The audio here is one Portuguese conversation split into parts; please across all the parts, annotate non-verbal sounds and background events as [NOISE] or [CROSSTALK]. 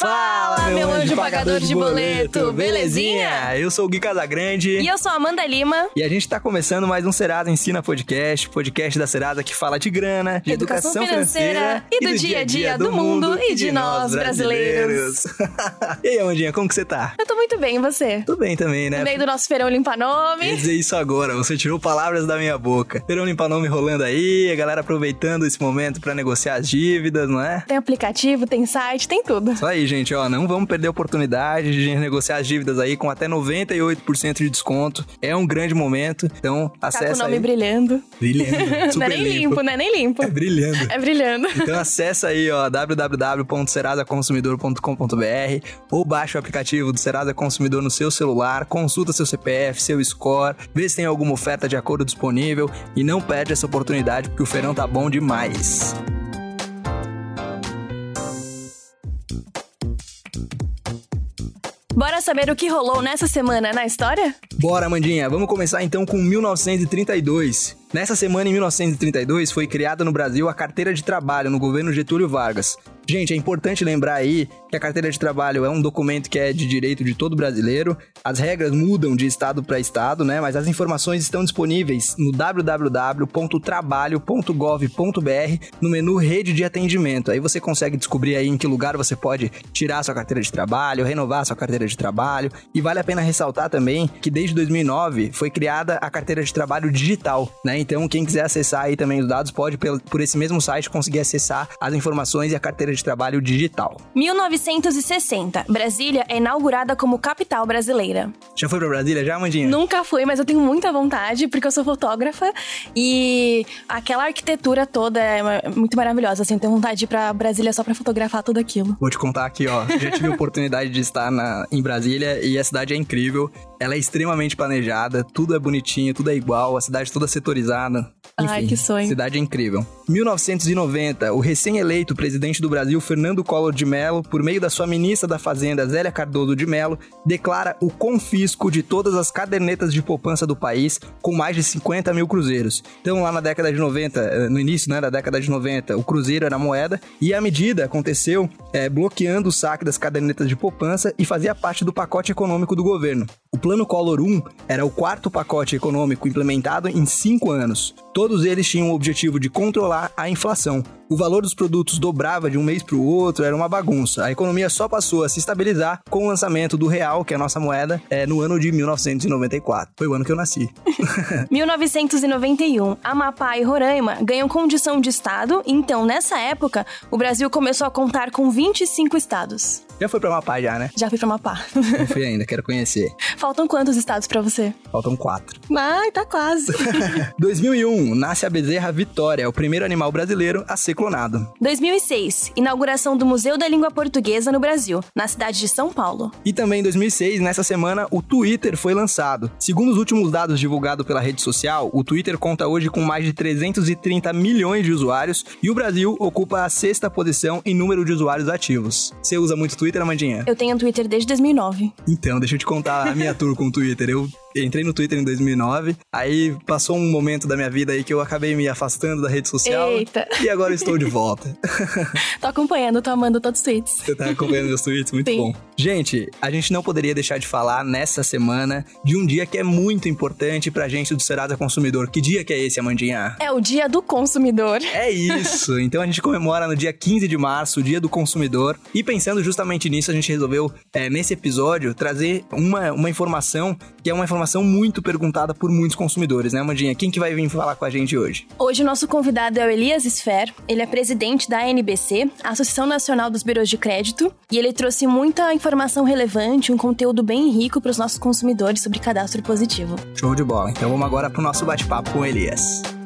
Fala, meu anjo pagador de boleto, belezinha? Eu sou o Gui Casagrande. E eu sou a Amanda Lima. E a gente tá começando mais um Serasa Ensina Podcast, podcast da Serasa que fala de grana, de educação, financeira, e do dia a dia do mundo e de nós brasileiros. [LAUGHS] e aí, Amandinha, como que você tá? Eu tô muito bem, e você? Tô bem também, né? No meio do nosso feirão limpa Quer nome. dizer isso agora, você tirou palavras da minha boca. Verão limpa nome rolando aí, a galera aproveitando esse momento pra negociar as dívidas, não é? Tem aplicativo, tem site, tem tudo. Isso aí, gente, ó, não vamos perder a oportunidade de negociar as dívidas aí com até 98% de desconto. É um grande momento, então Tá com o acessa nome aí. brilhando. Brilhando, [LAUGHS] Não é nem limpo, não é nem limpo. É brilhando. É brilhando. Então acessa aí, ó, www.serasaconsumidor.com.br ou baixa o aplicativo do Serasa Consumidor no seu celular, consulta seu CPF, seu score, vê se tem alguma oferta de acordo disponível e não perde essa oportunidade porque o feirão tá bom demais. Bora saber o que rolou nessa semana na história? Bora, Mandinha, vamos começar então com 1932. Nessa semana, em 1932, foi criada no Brasil a Carteira de Trabalho no governo Getúlio Vargas. Gente, é importante lembrar aí que a Carteira de Trabalho é um documento que é de direito de todo brasileiro. As regras mudam de estado para estado, né? Mas as informações estão disponíveis no www.trabalho.gov.br no menu Rede de Atendimento. Aí você consegue descobrir aí em que lugar você pode tirar sua carteira de trabalho, renovar sua carteira de trabalho. E vale a pena ressaltar também que desde 2009 foi criada a carteira de trabalho digital, né? Então quem quiser acessar aí também os dados pode por esse mesmo site conseguir acessar as informações e a carteira de trabalho digital. 1960. Brasília é inaugurada como capital brasileira. Já foi pra Brasília já, Mandinha? Nunca fui, mas eu tenho muita vontade, porque eu sou fotógrafa e aquela arquitetura toda é muito maravilhosa. Assim, eu tenho vontade de ir pra Brasília só pra fotografar tudo aquilo. Vou te contar aqui, ó. Já tive a oportunidade de estar na, em Brasília e a cidade é incrível. Ela é extremamente planejada, tudo é bonitinho, tudo é igual, a cidade toda setorizada. Enfim, Ai, que sonho. Cidade é incrível. 1990, o recém-eleito presidente do Brasil, Fernando Collor de Mello, por meio da sua ministra da Fazenda, Zélia Cardoso de Mello, declara o confisco de todas as cadernetas de poupança do país com mais de 50 mil cruzeiros. Então, lá na década de 90, eh, no início né, da década de 90, o cruzeiro era moeda e a medida aconteceu eh, bloqueando o saque das cadernetas de poupança e fazia parte do pacote econômico do governo. O Plano Collor 1 era o quarto pacote econômico implementado em cinco anos. Todos eles tinham o objetivo de controlar a inflação. O valor dos produtos dobrava de um mês para o outro, era uma bagunça. A economia só passou a se estabilizar com o lançamento do real, que é a nossa moeda, é, no ano de 1994. Foi o ano que eu nasci. [LAUGHS] 1991. Amapá e Roraima ganham condição de estado, então nessa época o Brasil começou a contar com 25 estados. Já foi pra Amapá já, né? Já fui pra Amapá. Não fui ainda, quero conhecer. [LAUGHS] Faltam quantos estados pra você? Faltam quatro. Ai, tá quase. [LAUGHS] 2001, nasce a bezerra Vitória, o primeiro animal brasileiro a ser clonado. 2006. Inauguração do Museu da Língua Portuguesa no Brasil, na cidade de São Paulo. E também em 2006, nessa semana, o Twitter foi lançado. Segundo os últimos dados divulgados pela rede social, o Twitter conta hoje com mais de 330 milhões de usuários e o Brasil ocupa a sexta posição em número de usuários ativos. Você usa muito Twitter, Amandinha? Eu tenho Twitter desde 2009. Então, deixa eu te contar a minha tour com o Twitter. Eu entrei no Twitter em 2009, aí passou um momento da minha vida aí que eu acabei me afastando da rede social. Eita. E agora eu estou de volta. [LAUGHS] Tô acompanhando, tô amando todos os tweets. Você tá acompanhando meus tweets? Muito Sim. bom. Gente, a gente não poderia deixar de falar nessa semana de um dia que é muito importante pra gente do Serasa Consumidor. Que dia que é esse, Amandinha? É o dia do consumidor. É isso! [LAUGHS] Então a gente comemora no dia 15 de março, o Dia do Consumidor. E pensando justamente nisso, a gente resolveu, é, nesse episódio, trazer uma, uma informação que é uma informação muito perguntada por muitos consumidores, né, Amandinha? Quem que vai vir falar com a gente hoje? Hoje o nosso convidado é o Elias Sfer, ele é presidente da ANBC, Associação Nacional dos Bureaus de Crédito, e ele trouxe muita informação relevante, um conteúdo bem rico para os nossos consumidores sobre cadastro positivo. Show de bola. Então vamos agora pro nosso bate-papo com o Elias.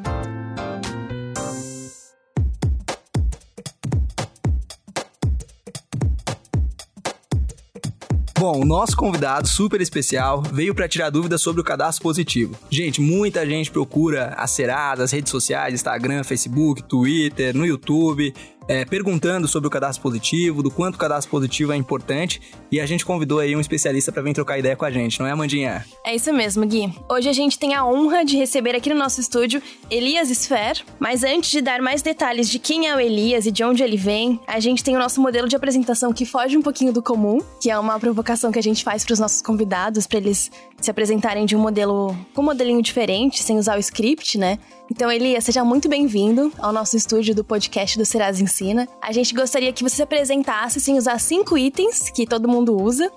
Bom, o nosso convidado super especial veio para tirar dúvidas sobre o cadastro positivo. Gente, muita gente procura a Serasa, as redes sociais, Instagram, Facebook, Twitter, no YouTube, é, perguntando sobre o cadastro positivo, do quanto o cadastro positivo é importante, e a gente convidou aí um especialista para vir trocar ideia com a gente, não é, Amandinha? É isso mesmo, Gui. Hoje a gente tem a honra de receber aqui no nosso estúdio Elias Sfer, mas antes de dar mais detalhes de quem é o Elias e de onde ele vem, a gente tem o nosso modelo de apresentação que foge um pouquinho do comum, que é uma provocação que a gente faz para os nossos convidados, para eles se apresentarem de um modelo com um modelinho diferente, sem usar o script, né? Então, Elias, seja muito bem-vindo ao nosso estúdio do podcast do Serasa Ensina. A gente gostaria que você se apresentasse sem usar cinco itens que todo mundo usa,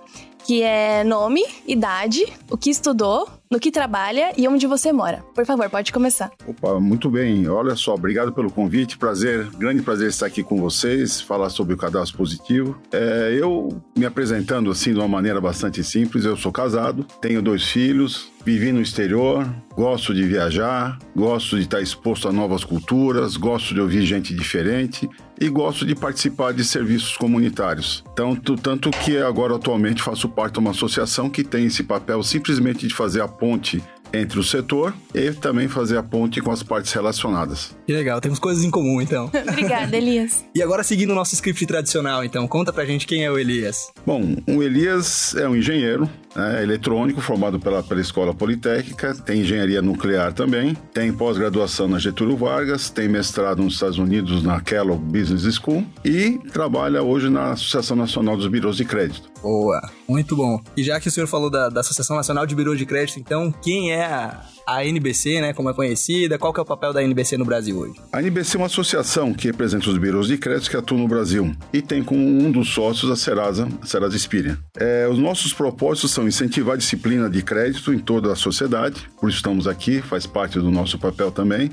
que é nome, idade, o que estudou, no que trabalha e onde você mora. Por favor, pode começar. Opa, muito bem. Olha só, obrigado pelo convite. Prazer, grande prazer estar aqui com vocês, falar sobre o cadastro positivo. É, eu me apresentando assim de uma maneira bastante simples, eu sou casado, tenho dois filhos, vivi no exterior, gosto de viajar, gosto de estar exposto a novas culturas, gosto de ouvir gente diferente e gosto de participar de serviços comunitários. Tanto, tanto que agora atualmente faço parte de uma associação que tem esse papel simplesmente de fazer a ponte entre o setor e também fazer a ponte com as partes relacionadas. Que legal, temos coisas em comum então. [LAUGHS] Obrigada, Elias. e agora seguindo o nosso script tradicional, então, conta pra gente quem é o Elias. Bom, o Elias é um engenheiro né, eletrônico formado pela, pela Escola Politécnica, tem engenharia nuclear também, tem pós-graduação na Getúlio Vargas, tem mestrado nos Estados Unidos na Kellogg Business School e trabalha hoje na Associação Nacional dos Birôs de Crédito. Boa, muito bom. E já que o senhor falou da, da Associação Nacional de Birôs de Crédito, então, quem é a, a NBC, né, como é conhecida? Qual que é o papel da NBC no Brasil hoje? A NBC é uma associação que representa os birôs de crédito que atuam no Brasil e tem como um dos sócios a Serasa, a Serasa Experian. É, os nossos propósitos são incentivar a disciplina de crédito em toda a sociedade, por isso estamos aqui, faz parte do nosso papel também.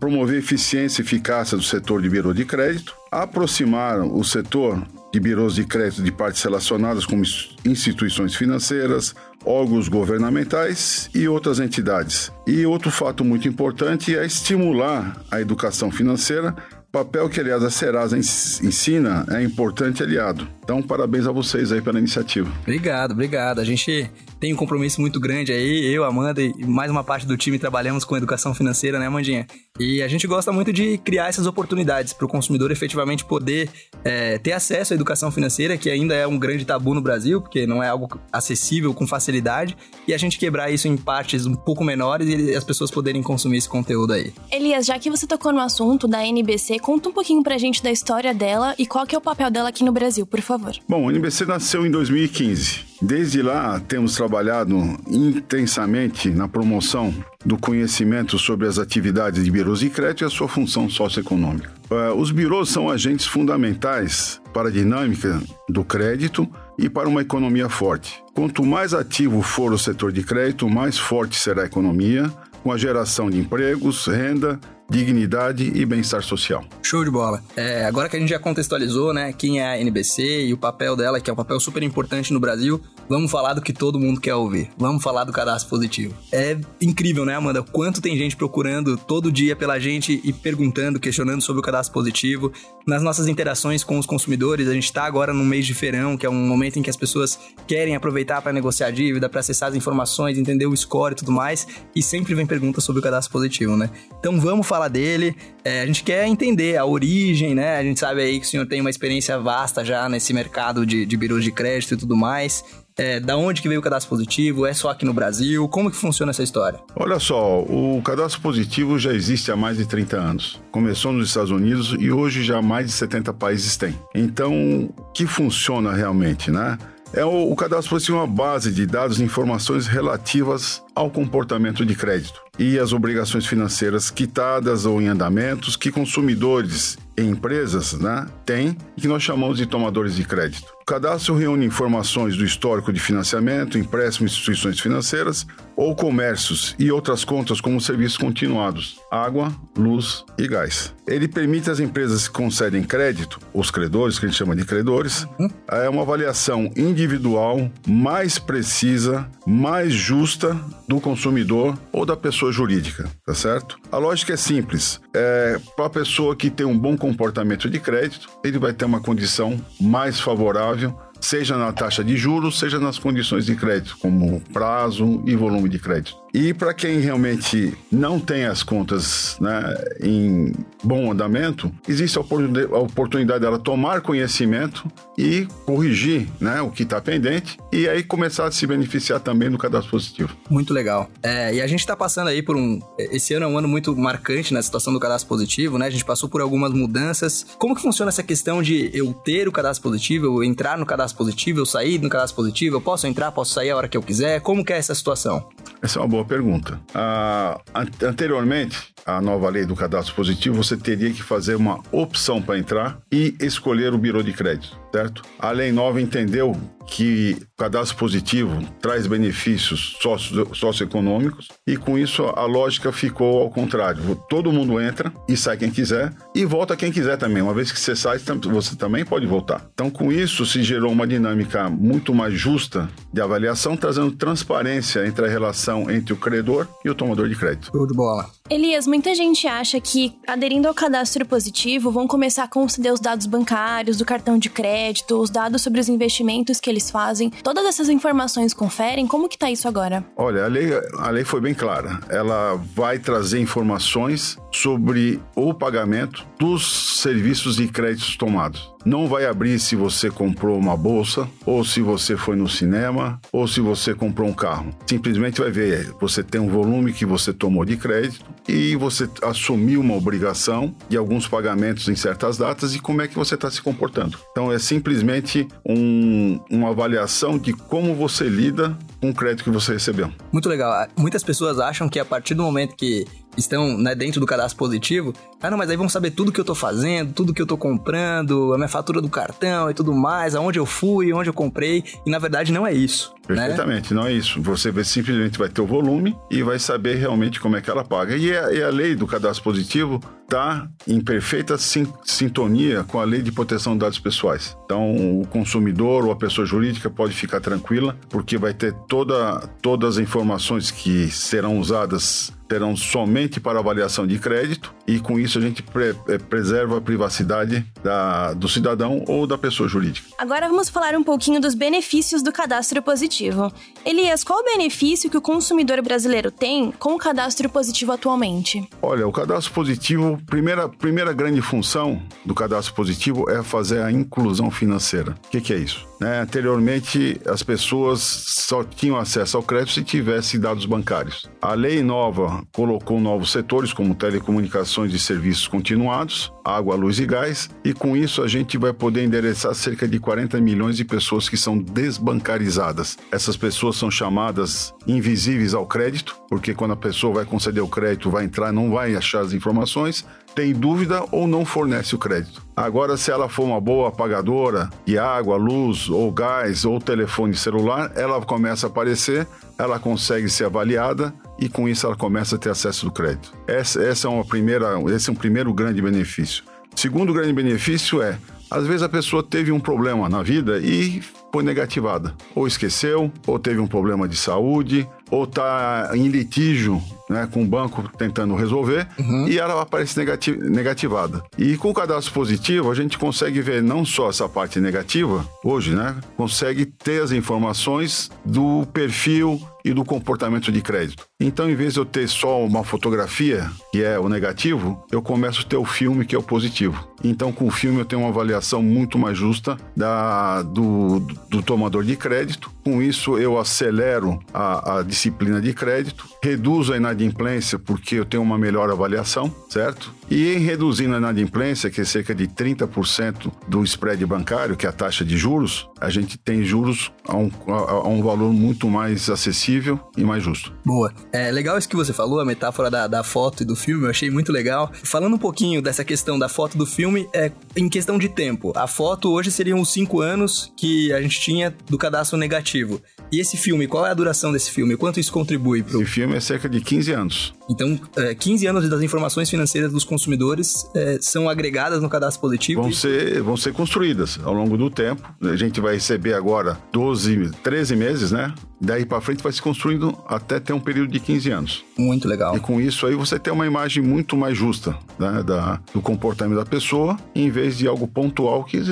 Promover eficiência e eficácia do setor de birô de crédito, aproximar o setor de birôs de crédito de partes relacionadas como instituições financeiras, órgãos governamentais e outras entidades. E outro fato muito importante é estimular a educação financeira Papel que, aliás, a Serasa ensina é importante aliado. Então, parabéns a vocês aí pela iniciativa. Obrigado, obrigado. A gente tem um compromisso muito grande aí, eu, Amanda e mais uma parte do time trabalhamos com educação financeira, né, Amandinha? E a gente gosta muito de criar essas oportunidades para o consumidor efetivamente poder é, ter acesso à educação financeira, que ainda é um grande tabu no Brasil, porque não é algo acessível com facilidade, e a gente quebrar isso em partes um pouco menores e as pessoas poderem consumir esse conteúdo aí. Elias, já que você tocou no assunto da NBC, conta um pouquinho pra gente da história dela e qual que é o papel dela aqui no Brasil, por favor. Bom, a NBC nasceu em 2015. Desde lá, temos trabalhado intensamente na promoção do conhecimento sobre as atividades de birôs de crédito e a sua função socioeconômica. Uh, os birôs são agentes fundamentais para a dinâmica do crédito e para uma economia forte. Quanto mais ativo for o setor de crédito, mais forte será a economia, com a geração de empregos, renda dignidade e bem-estar social. Show de bola. É, agora que a gente já contextualizou, né, quem é a NBC e o papel dela, que é um papel super importante no Brasil, vamos falar do que todo mundo quer ouvir. Vamos falar do cadastro positivo. É incrível, né, Amanda? Quanto tem gente procurando todo dia pela gente e perguntando, questionando sobre o cadastro positivo. Nas nossas interações com os consumidores, a gente está agora no mês de feirão, que é um momento em que as pessoas querem aproveitar para negociar dívida, para acessar as informações, entender o score e tudo mais, e sempre vem perguntas sobre o cadastro positivo, né? Então vamos falar dele. É, a gente quer entender a origem, né? A gente sabe aí que o senhor tem uma experiência vasta já nesse mercado de, de birôs de crédito e tudo mais. É, da onde que veio o cadastro positivo? É só aqui no Brasil? Como que funciona essa história? Olha só, o cadastro positivo já existe há mais de 30 anos. Começou nos Estados Unidos e hoje já mais de 70 países têm. Então, que funciona realmente, né? É o, o cadastro é uma base de dados e informações relativas ao comportamento de crédito e as obrigações financeiras quitadas ou em andamentos que consumidores e empresas né, têm e que nós chamamos de tomadores de crédito. O cadastro reúne informações do histórico de financiamento, empréstimo instituições financeiras ou comércios e outras contas como serviços continuados, água, luz e gás. Ele permite às empresas que concedem crédito, os credores, que a gente chama de credores, uhum. é uma avaliação individual mais precisa, mais justa do consumidor ou da pessoa jurídica, tá certo? A lógica é simples. É, Para a pessoa que tem um bom comportamento de crédito, ele vai ter uma condição mais favorável áudio seja na taxa de juros, seja nas condições de crédito, como prazo e volume de crédito. E para quem realmente não tem as contas né, em bom andamento, existe a oportunidade dela tomar conhecimento e corrigir né, o que está pendente e aí começar a se beneficiar também do cadastro positivo. Muito legal. É, e a gente está passando aí por um. Esse ano é um ano muito marcante na situação do cadastro positivo, né? A gente passou por algumas mudanças. Como que funciona essa questão de eu ter o cadastro positivo, eu entrar no cadastro positivo, eu sair no cadastro positivo, eu posso entrar, posso sair a hora que eu quiser? Como que é essa situação? Essa é uma boa pergunta. Ah, anteriormente, a nova lei do cadastro positivo, você teria que fazer uma opção para entrar e escolher o birô de crédito, certo? A lei nova entendeu que o cadastro positivo traz benefícios socio socioeconômicos e com isso a lógica ficou ao contrário. Todo mundo entra e sai quem quiser e volta quem quiser também. Uma vez que você sai, você também pode voltar. Então, com isso se gerou uma dinâmica muito mais justa de avaliação, trazendo transparência entre a relação entre o credor e o tomador de crédito. Show de bola. Elias, muita gente acha que aderindo ao cadastro positivo vão começar a conceder os dados bancários, do cartão de crédito, os dados sobre os investimentos que eles fazem. Todas essas informações conferem? Como que tá isso agora? Olha, a lei, a lei foi bem clara. Ela vai trazer informações sobre o pagamento dos serviços de créditos tomados. Não vai abrir se você comprou uma bolsa, ou se você foi no cinema, ou se você comprou um carro. Simplesmente vai ver, você tem um volume que você tomou de crédito e você assumiu uma obrigação de alguns pagamentos em certas datas e como é que você está se comportando. Então é simplesmente um, uma avaliação de como você lida com o crédito que você recebeu. Muito legal. Muitas pessoas acham que a partir do momento que estão né, dentro do cadastro positivo, ah, não, mas aí vão saber tudo que eu tô fazendo, tudo que eu tô comprando, a minha fatura do cartão e tudo mais, aonde eu fui, onde eu comprei, e na verdade não é isso. Né? Perfeitamente, né? não é isso. Você simplesmente vai ter o volume e vai saber realmente como é que ela paga. E a, e a lei do cadastro positivo está em perfeita sim, sintonia com a lei de proteção de dados pessoais. Então, o consumidor ou a pessoa jurídica pode ficar tranquila, porque vai ter toda, todas as informações que serão usadas terão somente para avaliação de crédito e com isso a gente pre eh, preserva a privacidade da, do cidadão ou da pessoa jurídica. Agora vamos falar um pouquinho dos benefícios do cadastro positivo. Elias, qual o benefício que o consumidor brasileiro tem com o cadastro positivo atualmente? Olha, o cadastro positivo, primeira, primeira grande função do cadastro positivo é fazer a inclusão financeira. O que, que é isso? Né? Anteriormente, as pessoas só tinham acesso ao crédito se tivesse dados bancários. A lei nova colocou novos setores, como telecomunicações e serviços continuados, água, luz e gás, e com isso a gente vai poder endereçar cerca de 40 milhões de pessoas que são desbancarizadas. Essas pessoas são chamadas invisíveis ao crédito, porque quando a pessoa vai conceder o crédito, vai entrar, não vai achar as informações, tem dúvida ou não fornece o crédito. Agora, se ela for uma boa pagadora de água, luz ou gás ou telefone celular, ela começa a aparecer, ela consegue ser avaliada e com isso ela começa a ter acesso do crédito. Essa, essa é uma primeira, esse é um primeiro grande benefício. Segundo grande benefício é, às vezes a pessoa teve um problema na vida e foi negativada, ou esqueceu, ou teve um problema de saúde, ou está em litígio né, com o banco tentando resolver uhum. e ela aparece negati negativada. E com o cadastro positivo, a gente consegue ver não só essa parte negativa, hoje, né? Consegue ter as informações do perfil e do comportamento de crédito. Então, em vez de eu ter só uma fotografia, que é o negativo, eu começo a ter o filme, que é o positivo. Então, com o filme, eu tenho uma avaliação muito mais justa da, do, do tomador de crédito. Com isso, eu acelero a, a disciplina de crédito, reduzo a inadimplência, porque eu tenho uma melhor avaliação, certo? E em reduzindo a inadimplência, que é cerca de 30% do spread bancário, que é a taxa de juros, a gente tem juros a um, a, um valor muito mais acessível e mais justo. Boa. É legal isso que você falou, a metáfora da, da foto e do filme, eu achei muito legal. Falando um pouquinho dessa questão da foto do filme, é em questão de tempo. A foto hoje seriam os cinco anos que a gente tinha do cadastro negativo. E esse filme, qual é a duração desse filme? Quanto isso contribui para o filme é cerca de 15 anos. Então, é, 15 anos das informações financeiras dos consumidores é, são agregadas no cadastro positivo? Vão, e... ser, vão ser construídas ao longo do tempo. A gente vai receber agora 12, 13 meses, né? Daí para frente vai se construindo até ter um período de 15 anos. Muito legal. E com isso aí você tem uma imagem muito mais justa né, da, do comportamento da pessoa, em vez de algo pontual que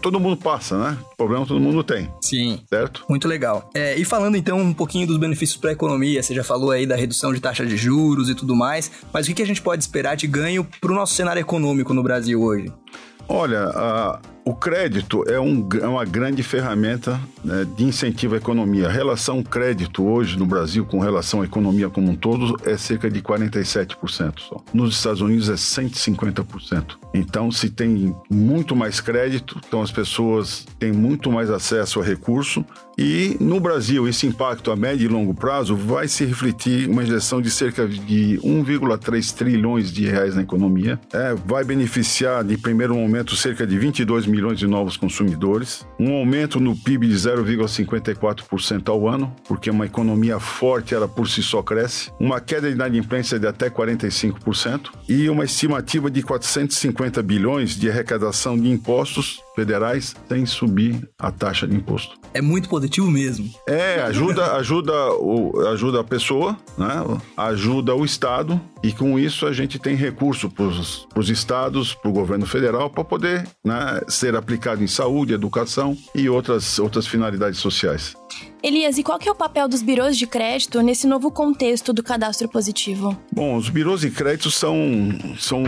todo mundo passa, né? Problema todo mundo tem. Sim. Certo? Muito legal. É, e falando então um pouquinho dos benefícios para a economia, você já falou aí da redução de taxa de juros juros e tudo mais, mas o que a gente pode esperar de ganho para o nosso cenário econômico no Brasil hoje? Olha, a, o crédito é, um, é uma grande ferramenta né, de incentivo à economia. A relação crédito hoje no Brasil com relação à economia como um todo é cerca de 47% só. Nos Estados Unidos é 150%. Então, se tem muito mais crédito, então as pessoas têm muito mais acesso a recurso. E no Brasil, esse impacto a médio e longo prazo vai se refletir uma injeção de cerca de 1,3 trilhões de reais na economia. É, vai beneficiar, de primeiro momento, cerca de 22 milhões milhões de novos consumidores, um aumento no PIB de 0,54% ao ano, porque uma economia forte ela por si só cresce, uma queda de inadimplência de até 45% e uma estimativa de 450 bilhões de arrecadação de impostos federais sem subir a taxa de imposto. É muito positivo mesmo. É, ajuda, ajuda, o, ajuda a pessoa, né? ajuda o Estado e com isso a gente tem recurso para os estados, para o governo federal, para poder né, ser aplicado em saúde, educação e outras, outras finalidades sociais. Elias, e qual que é o papel dos birôs de crédito nesse novo contexto do cadastro positivo? Bom, os birôs de crédito são, são,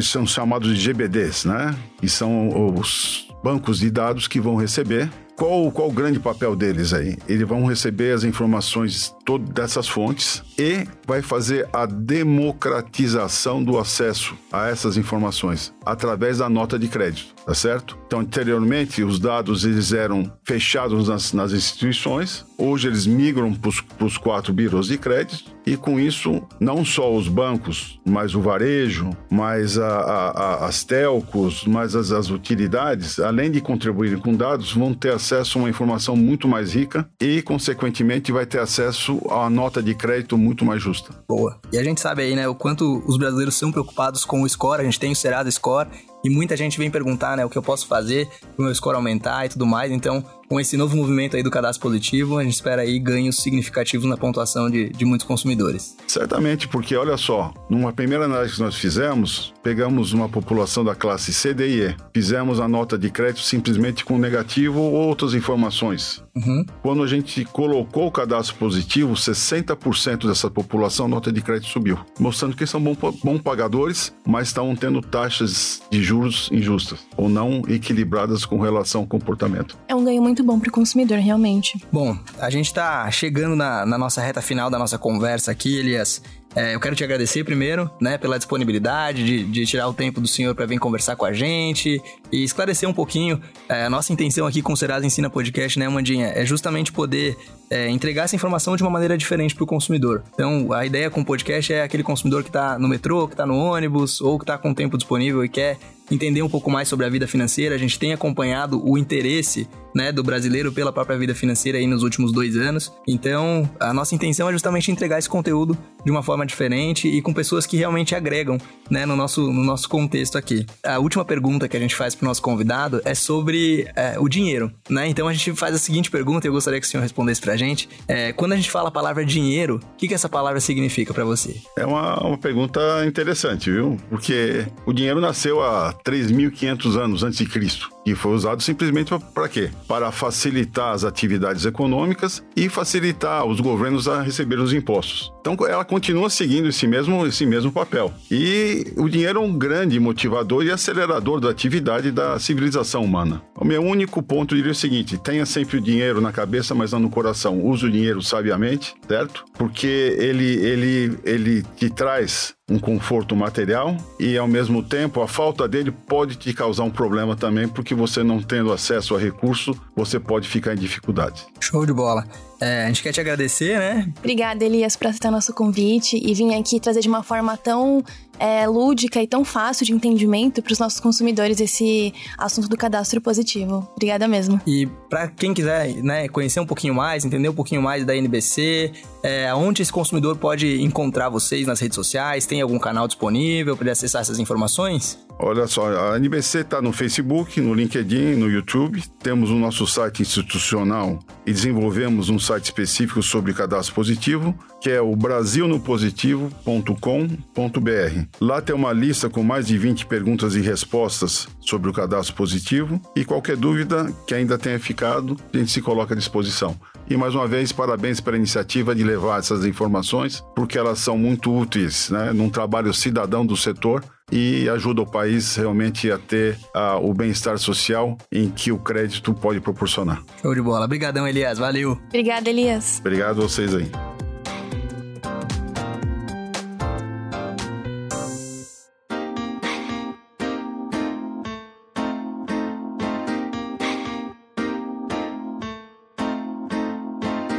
são chamados de GBDs, né? E são os bancos de dados que vão receber qual, qual o grande papel deles aí? Eles vão receber as informações todas dessas fontes e vai fazer a democratização do acesso a essas informações através da nota de crédito, tá certo? Então, anteriormente, os dados eles eram fechados nas, nas instituições, hoje eles migram para os quatro birôs de crédito e com isso, não só os bancos, mas o varejo, mais a, a, a, as telcos, mais as, as utilidades, além de contribuírem com dados, vão ter acesso a uma informação muito mais rica e, consequentemente, vai ter acesso a nota de crédito muito mais justa. Boa. E a gente sabe aí, né, o quanto os brasileiros são preocupados com o score, a gente tem o Serasa Score, e muita gente vem perguntar, né, o que eu posso fazer para o meu score aumentar e tudo mais. Então, com esse novo movimento aí do cadastro positivo, a gente espera aí ganhos significativos na pontuação de, de muitos consumidores. Certamente, porque olha só, numa primeira análise que nós fizemos, pegamos uma população da classe C, D e E, fizemos a nota de crédito simplesmente com negativo ou outras informações. Uhum. Quando a gente colocou o cadastro positivo, 60% dessa população, nota de crédito subiu, mostrando que são bons bom pagadores, mas estão tendo taxas de juros injustas ou não equilibradas com relação ao comportamento. É um ganho muito bom para o consumidor, realmente. Bom, a gente está chegando na, na nossa reta final da nossa conversa aqui, Elias. É, eu quero te agradecer primeiro, né, pela disponibilidade de, de tirar o tempo do senhor para vir conversar com a gente e esclarecer um pouquinho. É, a nossa intenção aqui com o Serasa Ensina Podcast, né, Mandinha, é justamente poder é, entregar essa informação de uma maneira diferente para o consumidor. Então, a ideia com o podcast é aquele consumidor que está no metrô, que está no ônibus ou que está com tempo disponível e quer entender um pouco mais sobre a vida financeira. A gente tem acompanhado o interesse né, do brasileiro pela própria vida financeira aí nos últimos dois anos. Então, a nossa intenção é justamente entregar esse conteúdo de uma forma diferente e com pessoas que realmente agregam né, no, nosso, no nosso contexto aqui. A última pergunta que a gente faz para o nosso convidado é sobre é, o dinheiro. Né? Então, a gente faz a seguinte pergunta e eu gostaria que o senhor respondesse para a gente. É, quando a gente fala a palavra dinheiro, o que, que essa palavra significa para você? É uma, uma pergunta interessante, viu? Porque o dinheiro nasceu há 3.500 anos antes de Cristo e foi usado simplesmente para quê? Para facilitar as atividades econômicas e facilitar os governos a receber os impostos. Então ela continua seguindo esse mesmo, esse mesmo papel. E o dinheiro é um grande motivador e acelerador da atividade da civilização humana. O meu único ponto diria o seguinte: tenha sempre o dinheiro na cabeça, mas não no coração. Use o dinheiro sabiamente, certo? Porque ele, ele, ele te traz um conforto material e ao mesmo tempo a falta dele pode te causar um problema também, porque você não tendo acesso a recurso, você pode ficar em dificuldade. Show de bola. É, a gente quer te agradecer, né? Obrigada, Elias, por aceitar nosso convite e vir aqui trazer de uma forma tão é, lúdica e tão fácil de entendimento para os nossos consumidores esse assunto do cadastro positivo. Obrigada mesmo. E para quem quiser né, conhecer um pouquinho mais, entender um pouquinho mais da NBC, é, onde esse consumidor pode encontrar vocês nas redes sociais? Tem algum canal disponível para acessar essas informações? Olha só, a NBC está no Facebook, no LinkedIn, no YouTube. Temos o nosso site institucional e desenvolvemos um site específico sobre cadastro positivo, que é o brasilnopositivo.com.br. Lá tem uma lista com mais de 20 perguntas e respostas sobre o cadastro positivo e qualquer dúvida que ainda tenha ficado, a gente se coloca à disposição. E mais uma vez, parabéns pela iniciativa de levar essas informações, porque elas são muito úteis, né, num trabalho cidadão do setor e ajuda o país realmente a ter uh, o bem-estar social em que o crédito pode proporcionar. Show de bola. Obrigadão, Elias. Valeu. Obrigada, Elias. Obrigado a vocês aí.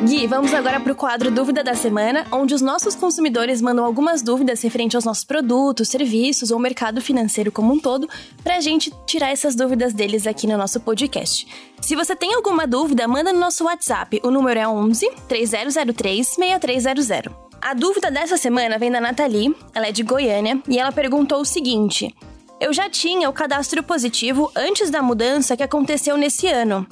Gui, vamos agora para o quadro Dúvida da Semana, onde os nossos consumidores mandam algumas dúvidas referentes aos nossos produtos, serviços ou mercado financeiro como um todo, para a gente tirar essas dúvidas deles aqui no nosso podcast. Se você tem alguma dúvida, manda no nosso WhatsApp. O número é 11 3003 6300. A dúvida dessa semana vem da Nathalie, ela é de Goiânia, e ela perguntou o seguinte: Eu já tinha o cadastro positivo antes da mudança que aconteceu nesse ano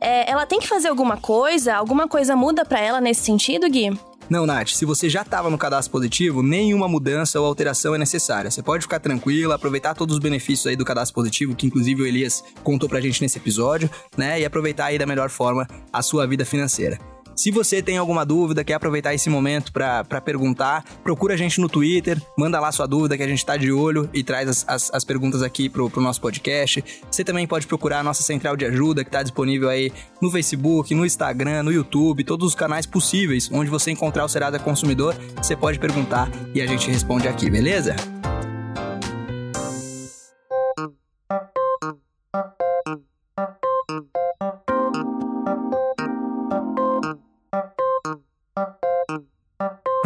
é, ela tem que fazer alguma coisa? Alguma coisa muda para ela nesse sentido, Gui? Não, Nath, se você já estava no cadastro positivo, nenhuma mudança ou alteração é necessária. Você pode ficar tranquila, aproveitar todos os benefícios aí do cadastro positivo, que inclusive o Elias contou pra gente nesse episódio, né? E aproveitar aí da melhor forma a sua vida financeira. Se você tem alguma dúvida, quer aproveitar esse momento para perguntar, procura a gente no Twitter, manda lá sua dúvida que a gente está de olho e traz as, as, as, perguntas aqui pro, pro nosso podcast. Você também pode procurar a nossa central de ajuda que está disponível aí no Facebook, no Instagram, no YouTube, todos os canais possíveis onde você encontrar o Serasa Consumidor, você pode perguntar e a gente responde aqui, beleza?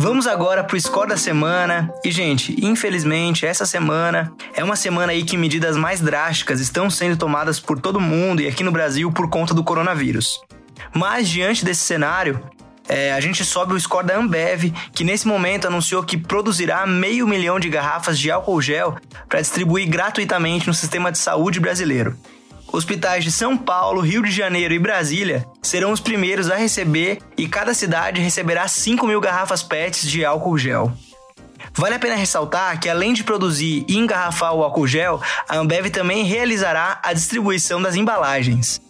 Vamos agora pro score da semana. E, gente, infelizmente, essa semana é uma semana aí que medidas mais drásticas estão sendo tomadas por todo mundo e aqui no Brasil por conta do coronavírus. Mas, diante desse cenário, é, a gente sobe o score da Ambev, que nesse momento anunciou que produzirá meio milhão de garrafas de álcool gel para distribuir gratuitamente no sistema de saúde brasileiro. Hospitais de São Paulo, Rio de Janeiro e Brasília serão os primeiros a receber e cada cidade receberá 5 mil garrafas PETs de álcool gel. Vale a pena ressaltar que, além de produzir e engarrafar o álcool gel, a Ambev também realizará a distribuição das embalagens.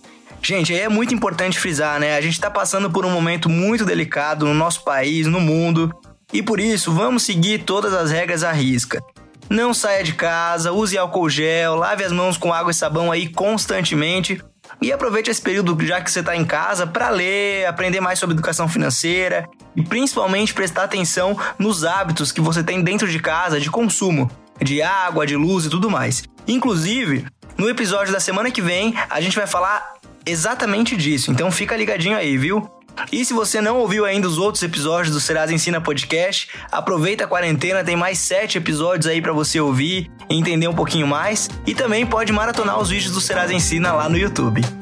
Gente, aí é muito importante frisar, né? A gente está passando por um momento muito delicado no nosso país, no mundo, e por isso vamos seguir todas as regras à risca. Não saia de casa, use álcool gel, lave as mãos com água e sabão aí constantemente. E aproveite esse período já que você está em casa para ler, aprender mais sobre educação financeira e principalmente prestar atenção nos hábitos que você tem dentro de casa de consumo, de água, de luz e tudo mais. Inclusive, no episódio da semana que vem, a gente vai falar exatamente disso, então fica ligadinho aí, viu? E se você não ouviu ainda os outros episódios do Serasa Ensina Podcast, aproveita a quarentena, tem mais sete episódios aí para você ouvir entender um pouquinho mais. E também pode maratonar os vídeos do Serasa Ensina lá no YouTube.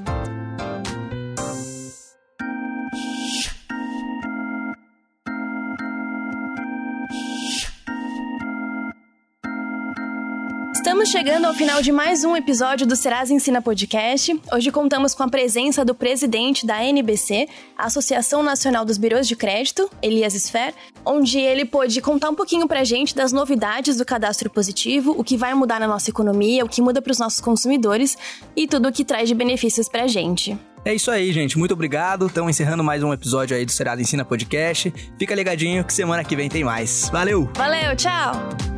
Estamos chegando ao final de mais um episódio do Serasa Ensina Podcast. Hoje contamos com a presença do presidente da NBC, a Associação Nacional dos Birôs de Crédito, Elias Sfer, onde ele pôde contar um pouquinho pra gente das novidades do cadastro positivo, o que vai mudar na nossa economia, o que muda para os nossos consumidores e tudo o que traz de benefícios pra gente. É isso aí, gente. Muito obrigado. Estamos encerrando mais um episódio aí do Serasa Ensina Podcast. Fica ligadinho que semana que vem tem mais. Valeu! Valeu, tchau!